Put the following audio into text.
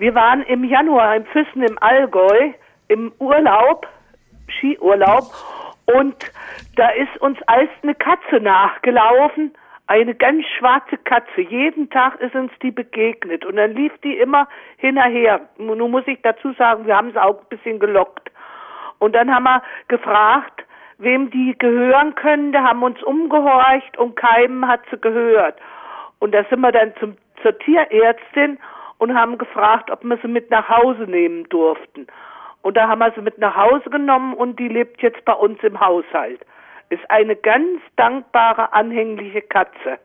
Wir waren im Januar in Füssen im Allgäu im Urlaub, Skiurlaub, und da ist uns als eine Katze nachgelaufen, eine ganz schwarze Katze. Jeden Tag ist uns die begegnet und dann lief die immer hinterher. Nun muss ich dazu sagen, wir haben sie auch ein bisschen gelockt. Und dann haben wir gefragt, wem die gehören könnte, haben uns umgehorcht und keinem hat sie gehört. Und da sind wir dann zum, zur Tierärztin und haben gefragt, ob wir sie mit nach Hause nehmen durften. Und da haben wir sie mit nach Hause genommen und die lebt jetzt bei uns im Haushalt. Ist eine ganz dankbare, anhängliche Katze.